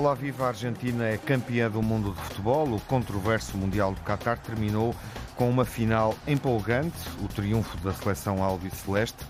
Olá, viva! A Argentina é campeã do mundo de futebol. O controverso Mundial do Qatar terminou com uma final empolgante, o triunfo da seleção albiceleste.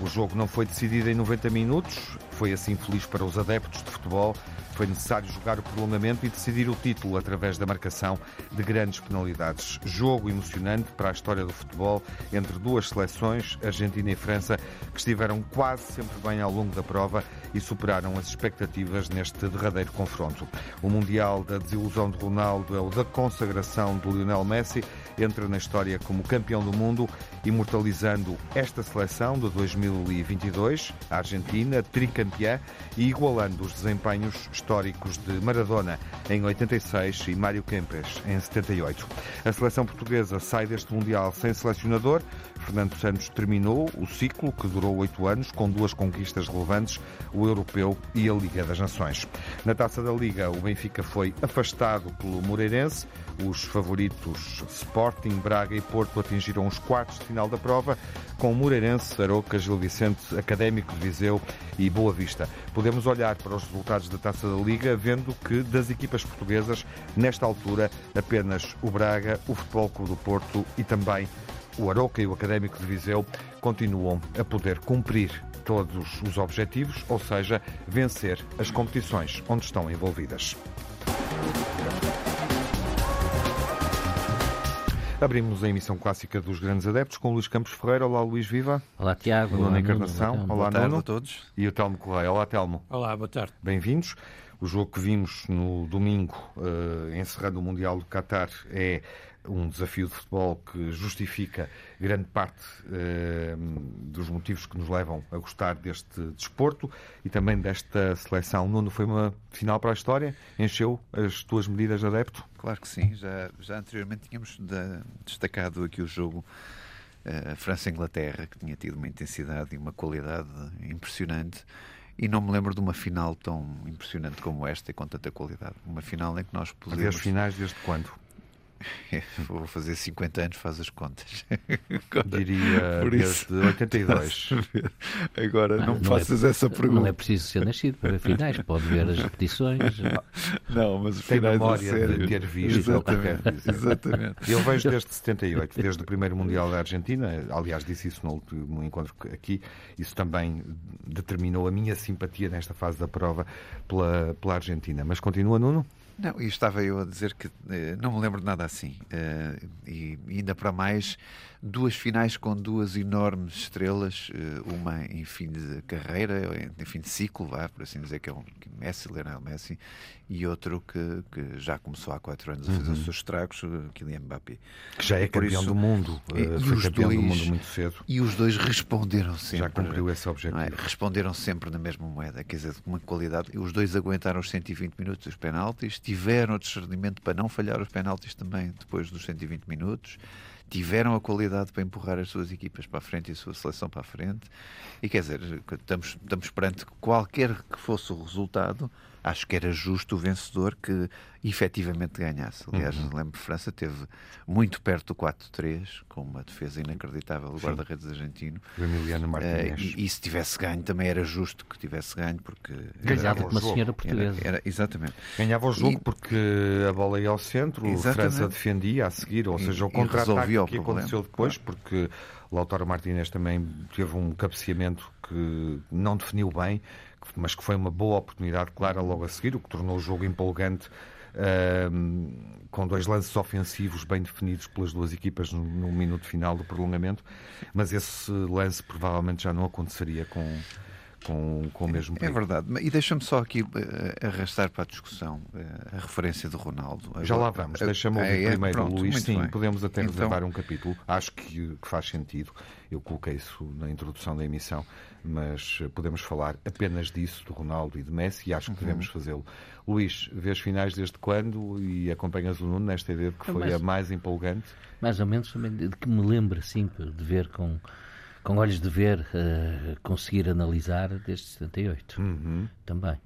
O jogo não foi decidido em 90 minutos, foi assim feliz para os adeptos de futebol. Foi necessário jogar o prolongamento e decidir o título através da marcação de grandes penalidades. Jogo emocionante para a história do futebol entre duas seleções, Argentina e França, que estiveram quase sempre bem ao longo da prova e superaram as expectativas neste derradeiro confronto. O Mundial da desilusão de Ronaldo é o da consagração de Lionel Messi, entra na história como campeão do mundo, imortalizando esta seleção de 2022, a Argentina, tricampeã, e igualando os desempenhos históricos de Maradona em 86 e Mário Kempes em 78. A seleção portuguesa sai deste Mundial sem selecionador. Fernando Santos terminou o ciclo, que durou oito anos, com duas conquistas relevantes, o Europeu e a Liga das Nações. Na Taça da Liga, o Benfica foi afastado pelo Moreirense. Os favoritos Sporting, Braga e Porto atingiram os quartos de final da prova, com Moreirense, Aroca, Gil Vicente, Académico de Viseu e Boa Vista. Podemos olhar para os resultados da Taça da Liga, vendo que das equipas portuguesas, nesta altura, apenas o Braga, o Futebol Clube do Porto e também o Aroca e o Académico de Viseu continuam a poder cumprir todos os objetivos, ou seja, vencer as competições onde estão envolvidas. Abrimos a emissão clássica dos Grandes Adeptos com Luís Campos Ferreira. Olá, Luís Viva. Olá, Tiago. Nuno Encarnação. Olá, Olá, Nuno. a todos. E o Telmo Correia. Olá, Telmo. Olá, boa tarde. Bem-vindos. O jogo que vimos no domingo, eh, encerrando o Mundial do Qatar, é um desafio de futebol que justifica grande parte eh, dos motivos que nos levam a gostar deste desporto e também desta seleção. Nuno, foi uma final para a história? Encheu as tuas medidas de adepto? Claro que sim. Já, já anteriormente tínhamos da- destacado aqui o jogo eh, França-Inglaterra, que tinha tido uma intensidade e uma qualidade impressionante. E não me lembro de uma final tão impressionante como esta e com tanta qualidade. Uma final em que nós podemos. finais desde quando? Vou fazer 50 anos, faz as contas. Diria Por isso. desde 82. Agora não, me não é- faças essa Não é pergunta. preciso ser nascido para ver finais, pode ver as repetições. Não, mas os Tem finais a memória de sério. ter visto, Exatamente. é. Exatamente. Eu vejo desde 78, desde o primeiro Mundial da Argentina, aliás, disse isso no último encontro aqui, isso também determinou a minha simpatia nesta fase da prova pela, pela Argentina. Mas continua, Nuno? Não, e estava eu a dizer que eh, não me lembro de nada assim. Eh, e ainda para mais, duas finais com duas enormes estrelas, eh, uma em fim de carreira, em fim de ciclo, vá, por assim dizer, que é o Messi, Lionel Messi, e outro que, que já começou há quatro anos a fazer os seus estragos, eh, Kylian Mbappé. Que já é por campeão isso- do mundo, e- eh, e foi campeão do dois- mundo muito cedo, E os dois responderam sempre. já cumpriu esse não objetivo. é? Responderam sempre na mesma moeda, quer dizer, com uma qualidade. E os dois aguentaram os 120 minutos dos penaltis, tiveram o discernimento para não falhar os penaltis também depois dos 120 minutos, tiveram a qualidade para empurrar as suas equipas para a frente e a sua seleção para a frente. E quer dizer, estamos, estamos perante qualquer que fosse o resultado, acho que era justo o vencedor que efetivamente ganhasse. Aliás, lembro que França teve muito perto do 4-3, com uma defesa inacreditável do guarda-redes argentino. O Emiliano Martínez. e, e se tivesse ganho, também era justo que tivesse ganho, porque. era- Ganhava Casado o uma jogo. senhora era, portuguesa. era- exatamente. Ganhava o jogo e- porque a bola ia ao centro, a Exatamente. França defendia a seguir, ou seja, o contra-ataque resolvia o que problema, aconteceu depois, porque Lautaro Martínez também teve um cabeceamento que não definiu bem, mas que foi uma boa oportunidade clara logo a seguir, o que tornou o jogo empolgante. com dois lances ofensivos bem definidos pelas duas equipas no, no minuto final do prolongamento, mas esse lance provavelmente já não aconteceria com, com, com o mesmo É perigo. verdade. E deixa-me só aqui eh, arrastar para a discussão eh, a referência do Ronaldo. Já lá Agora- vamos, eh, deixa-me ouvir é, é, primeiro pronto, Luís. Sim, bem. podemos até Então- reservar um capítulo. Acho que, que faz sentido. Eu coloquei isso na introdução da emissão, mas podemos falar apenas disso, do Ronaldo e de Messi, e acho Uhum. que devemos fazê-lo. Luís, vês finais desde quando e acompanhas o Nuno nesta ideia de que É foi mais- a mais empolgante? Mais ou menos também de que me lembro assim, de ver com, com olhos de ver, eh, conseguir analisar desde 78. Uhum. Também.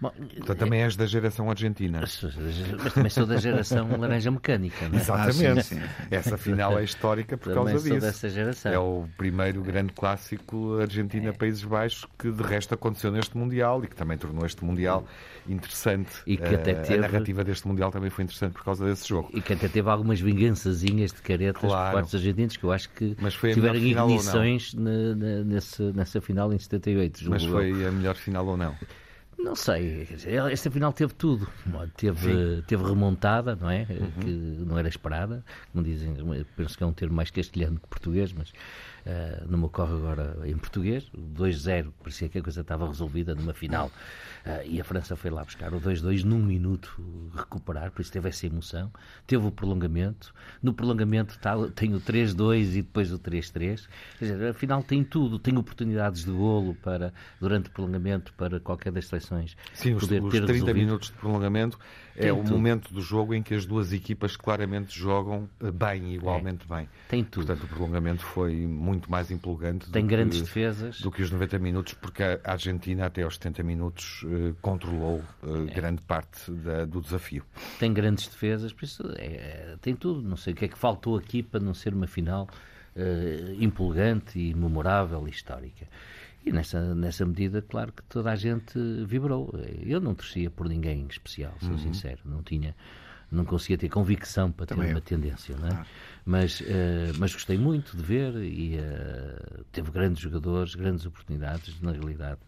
Bom, então também és da geração argentina. Mas também sou da geração laranja mecânica, não é? Exatamente. Ah, sim, sim. Essa final é histórica por também causa sou disso. dessa geração. É o primeiro grande clássico Argentina-Países Baixos que de resto aconteceu neste Mundial e que também tornou este Mundial interessante. E que até Uh, teve- A narrativa deste Mundial também foi interessante por causa desse jogo. E que até teve algumas vingançazinhas de caretas Claro. por parte dos argentinos, que eu acho que Mas foi a tiveram ignições na- na- nesse- nessa final em 78. julgo Mas eu. foi a melhor final ou não? Não sei, esta final teve tudo. Teve, teve remontada, não é? Uhum. Que não era esperada. Como dizem, penso que é um termo mais castelhano que português, mas ah, não me ocorre agora em português. O 2-0, parecia que a coisa estava resolvida numa final. Ah, e a França foi lá buscar o 2-2 num minuto recuperar, por isso teve essa emoção. Teve o prolongamento. No prolongamento tá, tem o 3-2 e depois o 3-3. Quer dizer, afinal tem tudo. Tem oportunidades de golo para, durante o prolongamento para qualquer das seleções Sim, os, poder os ter 30 resolvido. minutos de prolongamento Tem o tudo. momento do jogo em que as duas equipas claramente jogam eh, bem, igualmente bem. Tem tudo. Portanto, o prolongamento foi muito mais empolgante Tem do grandes que, defesas. do que os 90 minutos, porque a Argentina até aos 70 minutos eh, controlou eh, É. grande parte da- do desafio. tem grandes defesas, por isso é, é, tem tudo. Não sei o que é que faltou aqui para não ser uma final eh, empolgante e memorável e histórica. E nessa, nessa medida, claro que toda a gente vibrou. Eu não torcia por ninguém em especial, sou Uhum. sincero. Não tinha, não conseguia ter convicção para Também ter eu. uma tendência, não é? Mas, eh, mas gostei muito de ver e eh, teve grandes jogadores, grandes oportunidades, na realidade.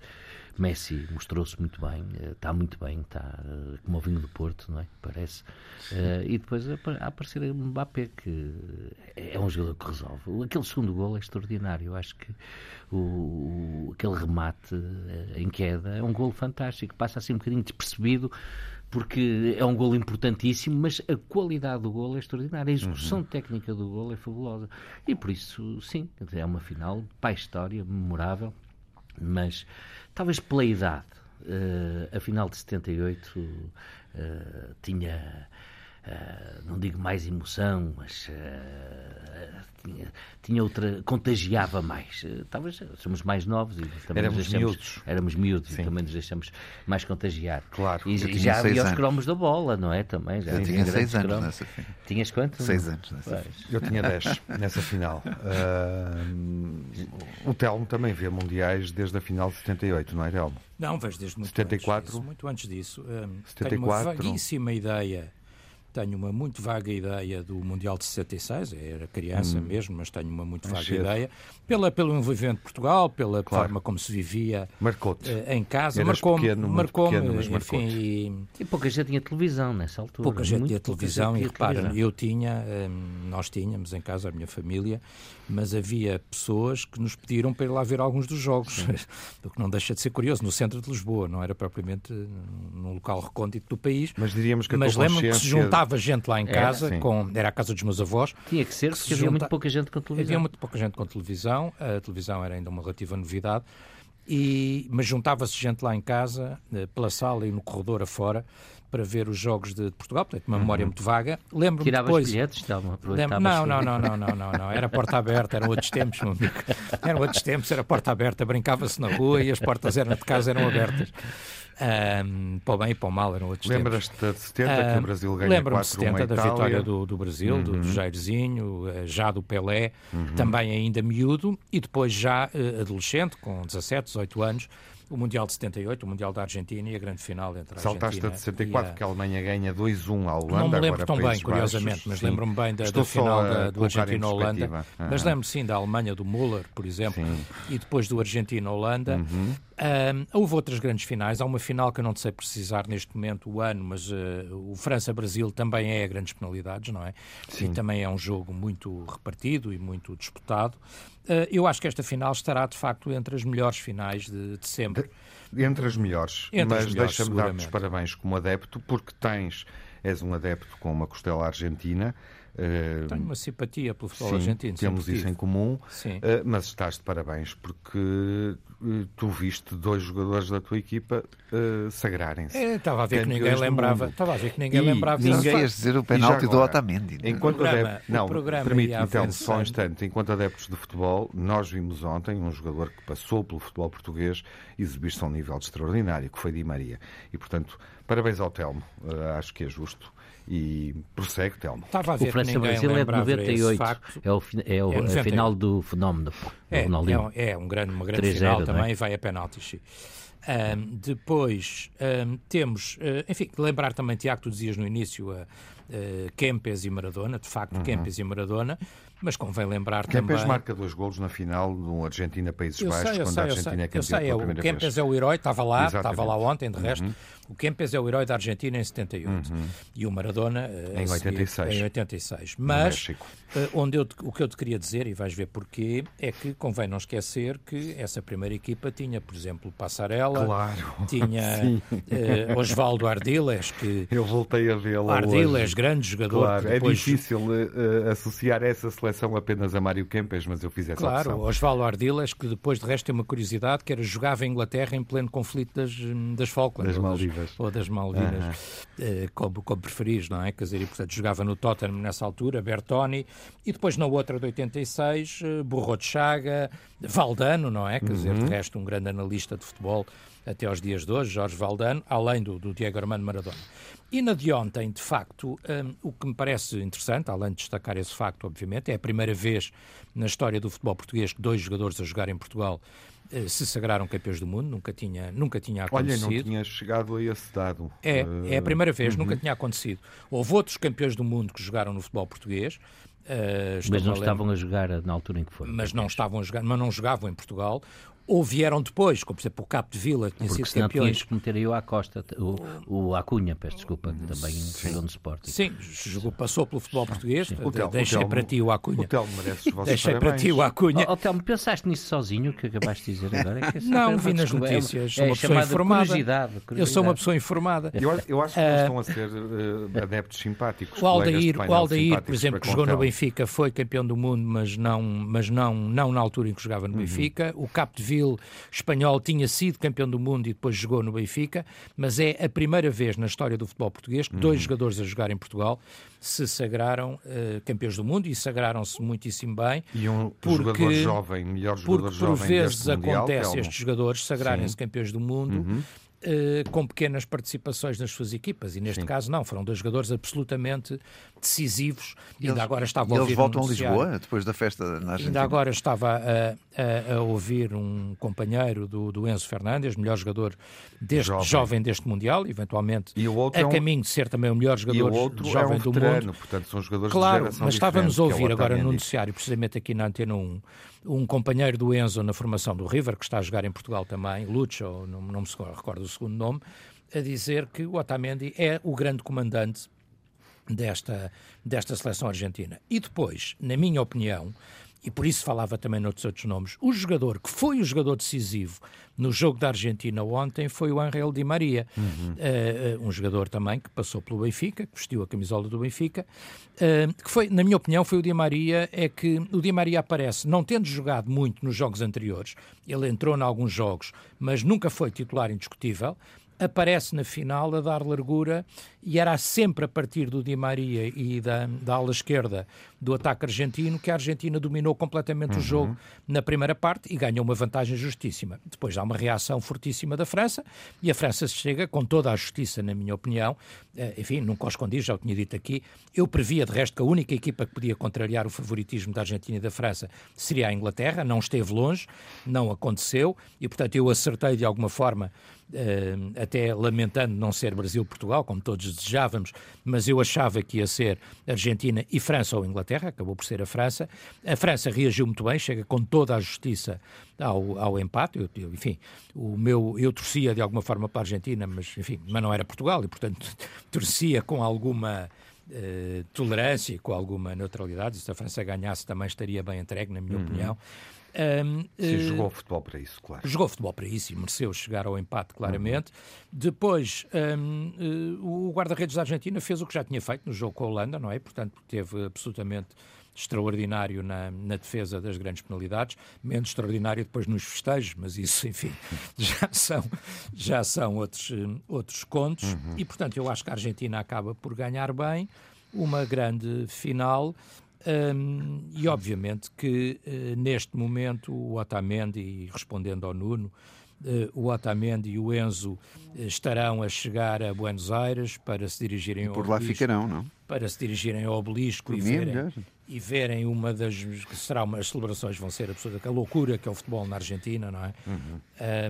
Messi mostrou-se muito bem, eh, está muito bem, está eh, como o vinho do Porto, não é? Parece. Eh, e depois a a aparecer o Mbappé, que é um jogador que resolve. Aquele segundo gol é extraordinário. Eu acho que o, aquele remate em queda é um gol fantástico, passa assim um bocadinho despercebido. Porque é um gol importantíssimo, mas a qualidade do gol é extraordinária. A execução técnica do gol é fabulosa. E por isso, sim, é uma final para a história, memorável mas talvez pela idade. eh, a final de 78 eh, tinha, eh, não digo mais emoção, mas eh, tinha, tinha outra, contagiava mais. Eh, talvez somos mais novos e também Éramos nos deixamos, miúdos. éramos miúdos Sim. e também nos deixamos mais contagiar. Claro. E, e já havia os cromos da bola, não é? Também, já Eu tinha seis anos cromos. nessa final. Tinhas quanto? Seis anos nessa Pois. final. Eu tinha 10 nessa final. Ah, o Telmo também vê mundiais desde a final de 78, não é, Telmo? Não, vejo desde muito 74? antes disso. Muito antes disso. Hum, 74? Tenho uma vaguíssima ideia, tenho uma muito vaga ideia do Mundial de 66, eu era criança mesmo, mas tenho uma muito vaga cedo. ideia, pela, pelo envolvimento de Portugal, pela Claro. forma como se vivia eh, em casa, marcou-me, pequeno, mas enfim, e E pouca gente tinha televisão nessa altura. pouca gente tinha televisão gente e repara, eu tinha, hum, nós tínhamos em casa a minha família, mas havia pessoas que nos pediram para ir lá ver alguns dos jogos, o que não deixa de ser curioso, no centro de Lisboa, não era propriamente num local recôndito do país, Mas diríamos que a mas tua lembro-me que se consciência- juntava gente lá em Era, casa, sim. com, era a casa dos meus avós, Tinha que ser, que se porque havia junta- muito pouca gente com televisão. Havia muito pouca gente com televisão, a televisão era ainda uma relativa novidade, e, mas juntava-se gente lá em casa, eh, pela sala e no corredor afora, para ver os jogos de Portugal, portanto, uma memória muito vaga. Lembro-me Tiravas depois... bilhetes, tudo. não, não, não, não, não, não. Era porta aberta, eram outros tempos, meu amigo. Eram outros tempos, era porta aberta, brincava-se na rua e as portas eram de casa eram abertas. Ahm, para o bem e para o mal eram outros. Lembras-te de 70 que o Brasil ganha Lembro-me de 4-1 70 à da Itália. vitória do, do Brasil, do, Uhum. do Jairzinho, eh, já do Pelé, também ainda miúdo, e depois já eh, adolescente, com 17, 18 anos, o Mundial de 78, o Mundial da Argentina e a grande final entre a Saltaste Argentina de 64, e a- que a Alemanha ganha 2-1 à Holanda. não me lembro agora tão bem, curiosamente, Baixos. mas lembro-me bem da, da final da, do Argentina-Holanda. perspectiva. Mas Ah. lembro sim da Alemanha, do Müller, por exemplo, Sim. e depois do Argentina-Holanda. Uhum. Ahm, houve outras grandes finais. Há uma final que eu não sei precisar neste momento o ano, mas eh, o França-Brasil também é a grandes penalidades, não é? Sim. E também é um jogo muito repartido e muito disputado. Eh, eu acho que esta final estará, de facto, entre as melhores finais de, de sempre. Entre as melhores. Entre mas deixa-me dar-te os parabéns como adepto, porque tens, és um adepto com uma costela argentina. Uh, Tenho uma simpatia pelo futebol sim, argentino. Temos isso em comum, uh, mas estás de parabéns porque uh, tu viste dois jogadores da tua equipa sagrarem-se. É, estava a ver que ninguém lembrava. Estava a ver que ninguém e lembrava. Ninguém ia dizer o penalti do Otamendi. É? Enquanto programa, adeptos, não, permite-me então, só um instante. Enquanto adeptos de futebol, nós vimos ontem um jogador que passou pelo futebol português exibir-se a um nível extraordinário, que foi Di Maria. E, portanto, parabéns ao Telmo. acho que é justo e prossegue, Telmo. Estava a ver o França Brasil é de 98, é, o, é, o, é a final do fenómeno. É, é, é um grande, uma grande final é? também, vai a penaltis. Um, depois um, temos, uh, enfim, lembrar também, Tiago, tu dizias no início, uh, uh, Kempes e Maradona, de facto, uhum. Kempes e Maradona, mas convém lembrar Kempes também... marca dois golos na final do Argentina-Países Baixos, quando sei, a Argentina é campeã pela primeira o Kempes é o herói, estava lá, Exatamente. estava lá ontem, de resto. Uhum. O Kempes é o herói da Argentina em 78 uhum. e o Maradona em 86. Em 86. Mas uh, onde eu, o que eu te queria dizer, e vais ver porquê, é que convém não esquecer que essa primeira equipa tinha, por exemplo, Passarela, claro. tinha uh, Osvaldo Ardiles, que... Eu voltei a vê-lo Ardiles, grande jogador. Claro, é depois... é difícil uh, associar essa seleção apenas a Mário Kempes, mas eu fiz essa claro, opção. Claro, Osvaldo Ardiles, que depois de resto tem uma curiosidade, que era jogava em Inglaterra em pleno conflito das, das Falklands. Das Maldivas ou das Malvinas, uh, como, como preferis, não é? Quer dizer, e, portanto, jogava no Tottenham nessa altura, Bertoni, e depois na outra de 86, uh, eh, Burro de Chaga, Valdano, não é? Quer dizer, de uhum. resto, um grande analista de futebol até aos dias de hoje, Jorge Valdano, além do, do Diego Armando Maradona. E na de ontem, de facto, um, o que me parece interessante, além de destacar esse facto, obviamente, é a primeira vez na história do futebol português que dois jogadores a jogar em Portugal eh, se sagraram campeões do mundo, nunca tinha, nunca tinha acontecido. Olha, não tinha chegado a esse dado. É, é a primeira vez, uhum. nunca tinha acontecido. Houve outros campeões do mundo que jogaram no futebol português. Uh, mas não estavam a jogar na altura em que foram. Mas não estavam a jogar, mas não jogavam em Portugal ou vieram depois, como por exemplo o Capo de Vila, que tinha Porque sido campeões. Porque que meter aí o Acosta, o, o Acunha, peço desculpa, que também jogou no Sporting. Sim, jogou, passou pelo futebol português. deixei para ti o Acunha. O Telmo merece os vossos Deixei para ti o Acunha. Oh, Telmo, pensaste nisso sozinho, que acabaste de dizer agora? É não, vi nas notícias. Sou é, uma pessoa informada. Curiosidade, curiosidade. Eu sou uma pessoa informada. Eu, eu acho que uh, estão a ser uh, adeptos simpáticos. O Aldair, o Aldair por exemplo, que jogou no Benfica, foi campeão do mundo, mas não, mas não, não na altura em que jogava no uhum. Benfica. O Capo de Vila, espanhol, tinha sido campeão do mundo e depois jogou no Benfica, mas é a primeira vez na história do futebol português que dois uhum. jogadores a jogar em Portugal se sagraram uh, campeões do mundo e sagraram-se muitíssimo bem. E um porque, jogador jovem, melhor jogador porque jovem por vezes acontece mundial, estes jogadores sagrarem-se campeões do mundo. Uhum. Uh, com pequenas participações nas suas equipas e neste Sim. caso não, foram dois jogadores absolutamente decisivos. E ainda agora estava a ouvir. Eles voltam um a Lisboa depois da festa na Argentina. Ainda agora estava a, a, a ouvir um companheiro do, do, Enzo Fernandes, melhor jogador deste, jovem. jovem deste Mundial, eventualmente a é um... caminho de ser também o melhor jogador o jovem é um do mundo. Portanto, são jogadores claro, mas estávamos a é ouvir é agora no noticiário, precisamente aqui na Antena 1, um companheiro do Enzo na formação do River, que está a jogar em Portugal também, Lucho, não, não me recordo o segundo nome, a dizer que o Otamendi é o grande comandante desta, desta seleção argentina. E depois, na minha opinião, e por isso falava também noutros outros nomes, o jogador que foi o jogador decisivo no jogo da Argentina ontem foi o Angel Di Maria, uhum. uh, um jogador também que passou pelo Benfica, que vestiu a camisola do Benfica, uh, que foi, na minha opinião, foi o Di Maria, é que o Di Maria aparece, não tendo jogado muito nos jogos anteriores, ele entrou em alguns jogos, mas nunca foi titular indiscutível, aparece na final a dar largura e era sempre a partir do Di Maria e da, da ala esquerda do ataque argentino que a Argentina dominou completamente uhum. o jogo na primeira parte e ganhou uma vantagem justíssima. Depois há uma reação fortíssima da França e a França chega com toda a justiça, na minha opinião. Eh, enfim, nunca o escondi, já o tinha dito aqui. Eu previa, de resto, que a única equipa que podia contrariar o favoritismo da Argentina e da França seria a Inglaterra. Não esteve longe, não aconteceu e, portanto, eu acertei de alguma forma até lamentando não ser Brasil-Portugal, como todos desejávamos, mas eu achava que ia ser Argentina e França ou Inglaterra, acabou por ser a França. A França reagiu muito bem, chega com toda a justiça ao, ao empate. Eu, eu, enfim, o meu, eu torcia de alguma forma para a Argentina, mas, enfim, mas não era Portugal e, portanto, torcia com alguma. Uh, tolerância e com alguma neutralidade. Se a França ganhasse, também estaria bem entregue, na minha uhum. opinião. Um, Sim, uh, jogou futebol para isso, claro. Jogou futebol para isso e mereceu chegar ao empate, claramente. Uhum. Depois, um, uh, o guarda-redes da Argentina fez o que já tinha feito no jogo com a Holanda, não é? Portanto, teve absolutamente extraordinário na, na, defesa das grandes penalidades, menos extraordinário depois nos festejos, mas isso, enfim, já são, já são outros, outros contos. Uhum. E, portanto, eu acho que a Argentina acaba por ganhar bem uma grande final. Um, e obviamente que uh, neste momento o Otamendi, respondendo ao Nuno, uh, o Otamendi e o Enzo uh, estarão a chegar a Buenos Aires para se dirigirem e por lá ficarão, não? Para se dirigirem ao obelisco e verem, e verem uma das que será uma, as celebrações vão ser absolutamente a loucura que é o futebol na Argentina, não é? Uhum.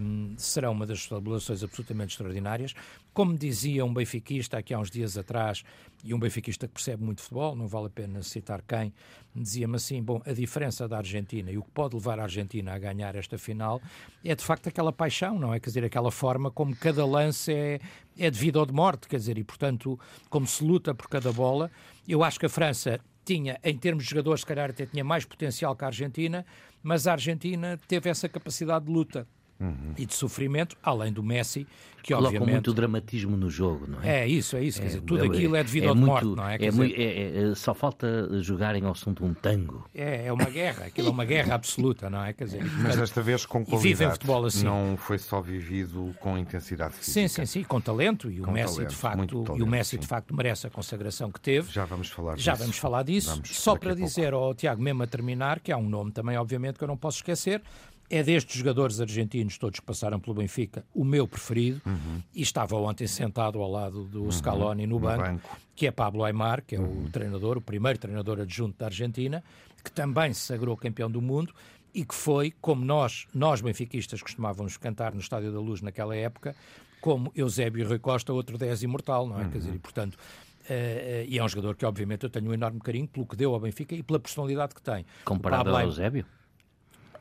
Um, será uma das celebrações absolutamente extraordinárias. Como dizia um benfiquista aqui há uns dias atrás, e um benfiquista que percebe muito futebol, não vale a pena citar quem, dizia-me assim: bom, a diferença da Argentina e o que pode levar a Argentina a ganhar esta final é de facto aquela paixão, não é? Quer dizer, aquela forma como cada lance é, é de vida ou de morte, quer dizer, e portanto, como se luta por cada bola. Eu acho que a França tinha, em termos de jogadores, se calhar até tinha mais potencial que a Argentina, mas a Argentina teve essa capacidade de luta. Uhum. e de sofrimento, além do Messi, que Colocam obviamente... muito dramatismo no jogo, não é? É isso, é isso. É, quer dizer, tudo é, aquilo é devido é ao morte, não é? É, dizer... é, é, só falta jogarem ao som de um tango. É, é uma guerra, aquilo é uma guerra absoluta, não é? Quer dizer, Mas desta vez com qualidade. futebol assim. Não foi só vivido com intensidade física. Sim, sim, sim, com talento e o Messi talento, de facto, talento, e o Messi sim. de facto merece a consagração que teve. Já vamos falar Já disso. vamos falar disso. Vamos só para dizer ao Tiago mesmo a terminar que há um nome também obviamente que eu não posso esquecer, é destes jogadores argentinos, todos que passaram pelo Benfica, o meu preferido, uhum. e estava ontem sentado ao lado do uhum. Scaloni no, banco, no banco, que é Pablo Aymar, que é uhum. o treinador, o primeiro treinador adjunto da Argentina, que também se sagrou campeão do mundo e que foi, como nós, nós benfiquistas costumávamos cantar no Estádio da Luz naquela época, como Eusébio Rui Costa, outro 10 imortal, não é? Quer dizer, e portanto, Uh, e é um jogador que, obviamente, eu tenho um enorme carinho pelo que deu ao Benfica e pela personalidade que tem. Comparado ao Eusébio?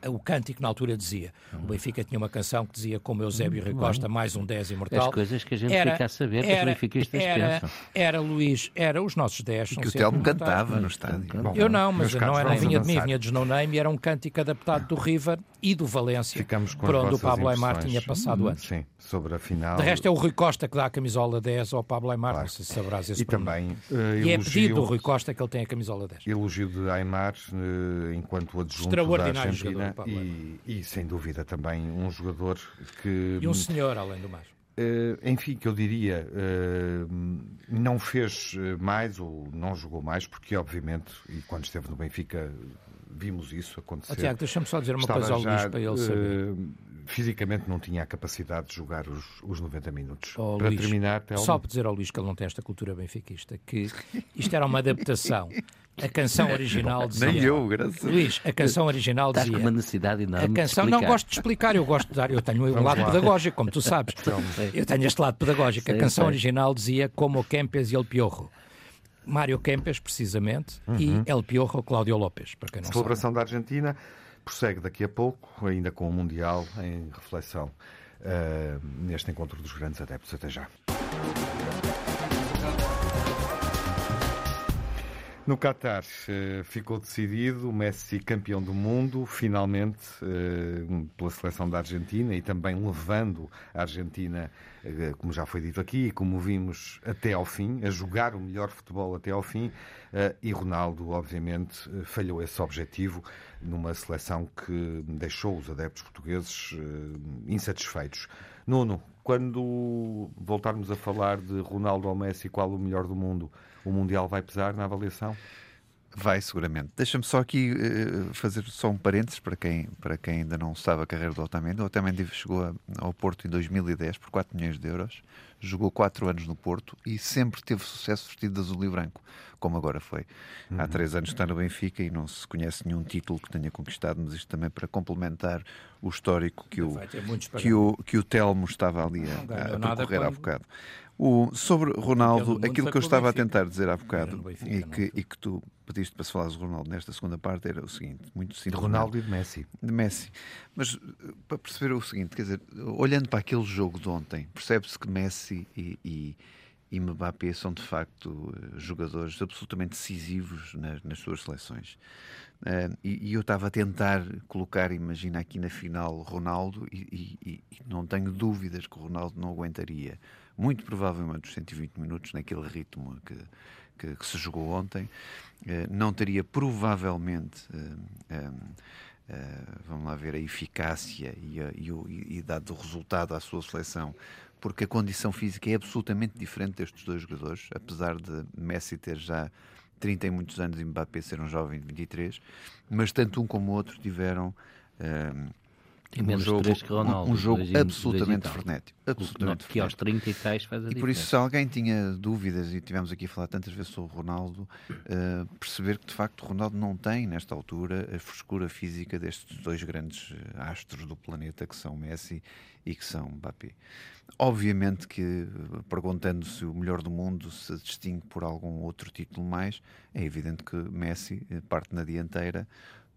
O cântico na altura dizia. O Benfica tinha uma canção que dizia como Eusébio Rui Costa, mais um 10 imortal. As coisas que a gente era, fica a saber que os benfiquistas era, pensam. Era, Luís, era os nossos 10. E que o Telmo cantava no estádio. Bom, eu não, mas não era, vinha de mim, vinha de No Name e era um cântico adaptado do River e do Valência, Ficamos por onde o Pablo Aymar tinha passado antes. Sim, sobre a final. De resto é o Rui Costa que dá a camisola 10 ao Pablo Aymar, claro. não sei se sabrás esse E também uh, E é pedido do Rui Costa que ele tenha a camisola 10. Elogio de Aymar uh, enquanto adjunto da Argentina e, e, sem dúvida também um jogador que... E um senhor, além do mais. Uh, enfim, que eu diria, uh, não fez mais ou não jogou mais, porque obviamente, e quando esteve no Benfica vimos isso acontecer. Oh, Tiago, deixa-me só dizer uma Estava coisa ao Luís para ele saber. Uh, fisicamente não tinha a capacidade de jogar os, os 90 minutos. Oh, para Luís, terminar, Telmo... Só para dizer ao Luís que ele não tem esta cultura benfiquista, que isto era uma adaptação. A canção original dizia. Nem eu, graças Luís, a canção original dizia. Estás com uma necessidade enorme. A canção, não gosto de explicar, eu gosto de dar. Eu tenho um lado lá. pedagógico, como tu sabes. Eu tenho este lado pedagógico. Sei, a canção sei. original dizia Como Kempes e El Piorro. Mário Kempes, precisamente, uhum. e El Piorro Cláudio López, para quem não Celebração sabe. da Argentina prossegue daqui a pouco, ainda com o Mundial em reflexão uh, neste encontro dos grandes adeptos. Até já. No Qatar eh, ficou decidido Messi campeão do mundo, finalmente eh, pela seleção da Argentina e também levando a Argentina, como já foi dito aqui, e como vimos até ao fim, a jogar o melhor futebol até ao fim. E Ronaldo, obviamente, falhou esse objetivo numa seleção que deixou os adeptos portugueses insatisfeitos. Nuno, quando voltarmos a falar de Ronaldo ou Messi, qual o melhor do mundo? o Mundial vai pesar na avaliação? Vai, seguramente. Deixa-me só aqui uh, fazer só um parênteses para quem, para quem ainda não sabe a carreira do Otamendi. O Otamendi chegou a, ao Porto em 2010 por 4 milhões de euros, jogou 4 anos no Porto e sempre teve sucesso vestido de azul e branco, como agora foi. Uhum. Há 3 anos está no Benfica e não se conhece nenhum título que tenha conquistado, mas isto também para complementar o histórico que o, que o, que o Telmo estava ali a, a percorrer há bocado. O, sobre Ronaldo, aquilo que eu estava a tentar dizer há bocado e, que, e que tu pediste para se falar de Ronaldo nesta segunda parte era o seguinte: muito simples. De Ronaldo e de Messi. De Messi. Mas eh, para perceber o seguinte, quer dizer, olhando para aquele jogo de ontem, percebe-se que Messi e, e e Mbappé são de facto jogadores absolutamente decisivos nas, nas suas seleções. Uh, e, e, eu estava a tentar colocar, imagina aqui na final, Ronaldo, e, e, e, não tenho dúvidas que o Ronaldo não aguentaria, muito provavelmente, os 120 minutos, naquele ritmo que, que, que se jogou ontem, uh, não teria provavelmente. Uh, vamos lá ver a eficácia e, a, e, e dado o resultado à sua seleção porque a condição física é absolutamente diferente destes dois jogadores, apesar de Messi ter já 30 e muitos anos e Mbappé ser um jovem de 23, mas tanto um como o outro tiveram um jogo, Ronaldo, um, um jogo absolutamente frenético. Absolutamente que, que aos 30 e tais faz a E diferença. por isso, se alguém tinha dúvidas, e tivemos aqui a falar tantas vezes sobre o Ronaldo, uh, perceber que de facto o Ronaldo não tem, nesta altura, a frescura física destes dois grandes ah, astros do planeta, que são Messi e que são Mbappé. Obviamente que, perguntando se o melhor do mundo se distingue por algum outro título mais, é evidente que Messi eh, parte na dianteira,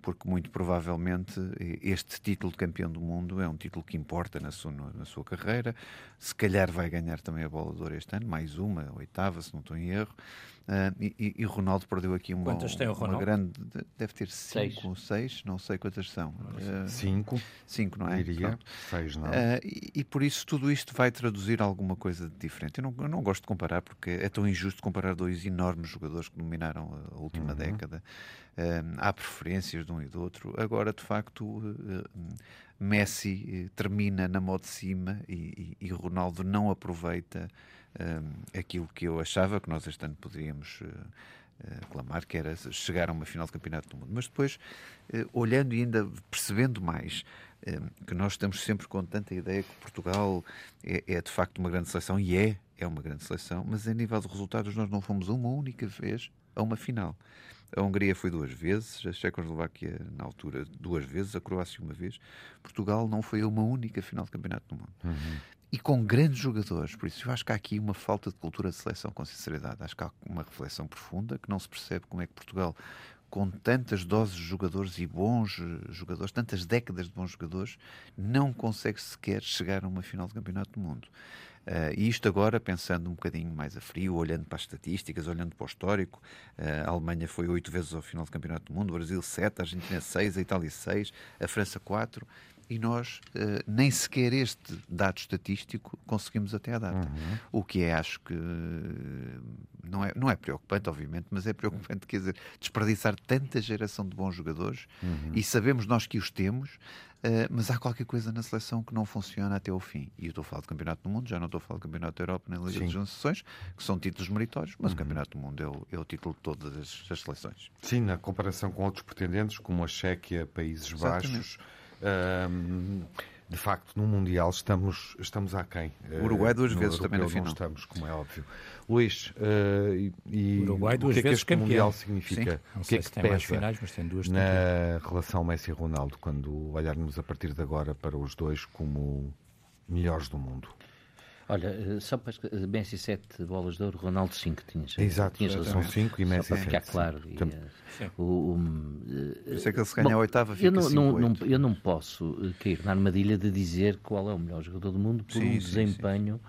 porque muito provavelmente eh, este título de campeão do mundo é um título que importa na sua, na sua carreira. Se calhar vai ganhar também a bola de ouro este ano, mais uma, oitava, se não estou em erro. Uh, e, e, Ronaldo perdeu aqui uma, quantas tem o Ronaldo? uma grande. Deve ter cinco ou seis, não sei quantas são. Uh, cinco. Cinco, não é? Diria. Seis, não. Uh, e, e, por isso tudo isto vai traduzir alguma coisa de diferente. Eu não, eu não gosto de comparar, porque é tão injusto comparar dois enormes jogadores que dominaram a, última uhum. década. há preferências de um e do outro. Agora, de facto. Messi termina na mão de cima e, e, e Ronaldo não aproveita uh, aquilo que eu achava que nós este ano poderíamos uh, clamar, que era chegar a uma final de campeonato do mundo. Mas depois, uh, olhando e ainda percebendo mais que nós estamos sempre com tanta ideia que Portugal é, é, de facto uma grande seleção, e é, é uma grande seleção, mas a nível de resultados nós não fomos uma única vez a uma final. A Hungria foi duas vezes, a Checoslováquia, na altura, duas vezes, a Croácia uma vez. Portugal não foi a uma única final de campeonato do mundo. Uhum e com grandes jogadores. Por isso, eu acho que há aqui uma falta de cultura de seleção, com sinceridade. Acho que há uma reflexão profunda que não se percebe como é que Portugal, com tantas doses de jogadores e bons jogadores, tantas décadas de bons jogadores, não consegue sequer chegar a uma final de campeonato do mundo. Uh, e isto agora, pensando um bocadinho mais a frio, olhando para as estatísticas, olhando para o histórico, uh, a Alemanha foi oito vezes ao final do Campeonato do Mundo, o Brasil sete, a Argentina seis, a Itália seis, a França quatro e nós uh, nem sequer este dado estatístico conseguimos até à data. Uhum. O que é, acho que não é, não é preocupante, obviamente, mas é preocupante, quer dizer, desperdiçar tanta geração de bons jogadores uhum. e sabemos nós que os temos, uh, mas há qualquer coisa na seleção que não funciona até ao fim. E eu estou a falar do Campeonato do Mundo, já não estou a falar do Campeonato da Europa nem Liga Sim. das Nações, que são títulos meritórios, mas uhum. o Campeonato do Mundo é o, é o título de todas as, as, seleções. Sim, na comparação com outros pretendentes, como a Chequia, Países Exatamente. Baixos de facto, no Mundial estamos, estamos aquém. O Uruguai duas vezes também na final. Não estamos, como é óbvio. Luís, uh, e, Uruguai duas o que é que este campeão. Mundial significa? Sim. O que é que se tem mais finais, mas tem duas na campeão. relação Messi-Ronaldo, quando olharmos a partir de agora para os dois como melhores do mundo? Olha, eh, só para eh, Messi 7 bolas de ouro, Ronaldo 5 tinhas. Exato, tinhas razão. São 5 e Messi 7. Para ficar claro. E, eh, o, o, uh, sei que ele se ganha bom, a oitava, fica eu não, não, não, eu não posso cair na armadilha de dizer qual é o melhor jogador do mundo por sim, um desempenho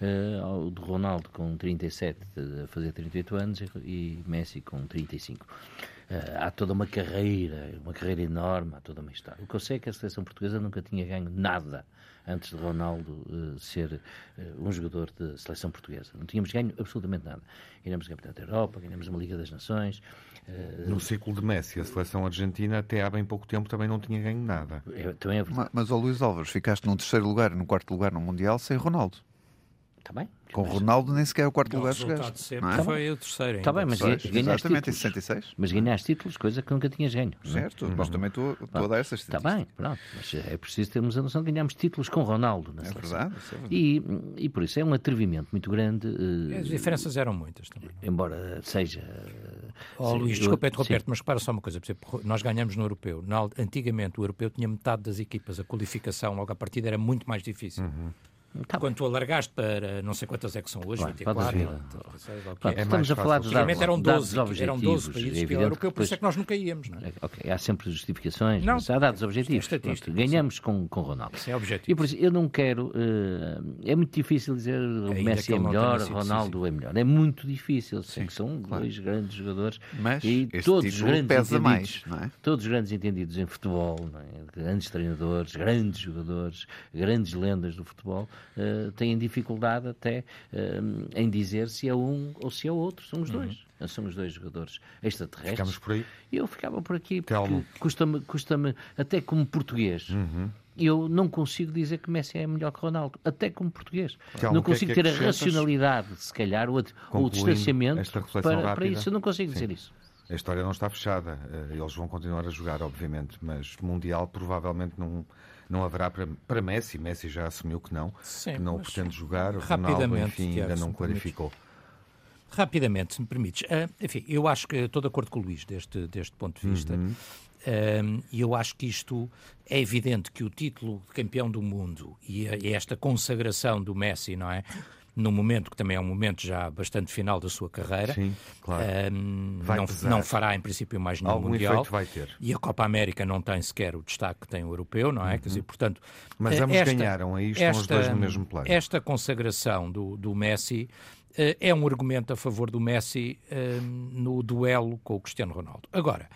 uh, de Ronaldo com 37 a fazer 38 anos e Messi com 35. Uh, há toda uma carreira, uma carreira enorme, há toda uma história. O que eu sei é que a seleção portuguesa nunca tinha ganho nada antes de Ronaldo uh, ser uh, um jogador de seleção portuguesa. Não tínhamos ganho absolutamente nada. Ganhamos o Campeonato da Europa, ganhamos uma Liga das Nações. Uh, no ciclo de Messi, a seleção argentina até há bem pouco tempo também não tinha ganho nada. É, também é mas, mas, ó Luís Álvares, ficaste num terceiro lugar, no quarto lugar no Mundial sem Ronaldo. Está bem. Com o Ronaldo nem sequer o quarto lugar chegaste. sempre é? foi o terceiro. Está bem, mas ganhaste Exatamente, em 66. Mas ganhaste títulos, coisa que nunca tinhas ganho. É? Certo, mas também estou a dar essas Está bem, pronto. Mas é preciso termos a noção de ganharmos títulos com Ronaldo na é. Verdade, é verdade. E, e por isso é um atrevimento muito grande. Uh, As diferenças eram muitas também. Não? Embora seja... Oh, Luís, desculpa interromper-te, mas repara só uma coisa. Por exemplo, nós ganhamos no Europeu. Antigamente o Europeu tinha metade das equipas. A qualificação logo à partida era muito mais difícil. Uhum Tá Quando tu alargaste para não sei quantas é que são hoje, Claro, 24, pode haver. 26, ou o que Pronto, é. É estamos a falar Antigamente dados, eram dados 12, eram 12 objetivos. países É que evidente europeu, por isso é que nós nunca íamos, não é? É, Ok, há sempre justificações, Não, mas há dados objetivos. é estatística, Pronto, ganhamos com, com Ronaldo. Isso é objetivo. E por isso eu não quero. eh, é muito difícil dizer o Messi é melhor, Ronaldo é melhor. É muito difícil. Sim, que são claro. dois grandes jogadores Mas e todos os grandes pesa entendidos, mais, não é? Todos os grandes entendidos em futebol, não é? grandes treinadores, grandes jogadores, grandes lendas do futebol, eh, têm dificuldade até eh, em dizer se é um ou se é outro. São os dois. São os dois jogadores extraterrestres. Ficamos por aí. Eu ficava por aqui, porque custa-me, custa-me, até como português, Uhum. eu não consigo dizer que Messi é melhor que Ronaldo, até como português. Telmo, não o que é consigo que ter a racionalidade, se calhar, ou, ou o distanciamento para, para isso. Eu não consigo Sim. dizer isso. A história não está fechada. Eh, Eles vão continuar a jogar, obviamente, mas Mundial provavelmente não, não haverá para, para Messi. Messi já assumiu que não, Sim, que não pretende jogar. Ronaldo, enfim, ainda não me permites. Rapidamente, se me permites. Ah, enfim, eu acho que estou de acordo com o Luís deste, deste ponto de vista. E eu acho que isto é evidente que o título de campeão do mundo e, a- e esta consagração do Messi, não é? Num momento que também é um momento já bastante final da sua carreira. Sim, claro. Vai não, não fará, em princípio, mais nenhum Algum Mundial. vai ter. E a Copa América não tem sequer o destaque que tem o europeu, não é? Quer dizer, portanto. Mas eh, ambos esta- ganharam, aí estão os dois no mesmo plano. Esta consagração do, do Messi eh, é um argumento a favor do Messi eh, no duelo com o Cristiano Ronaldo. Agora.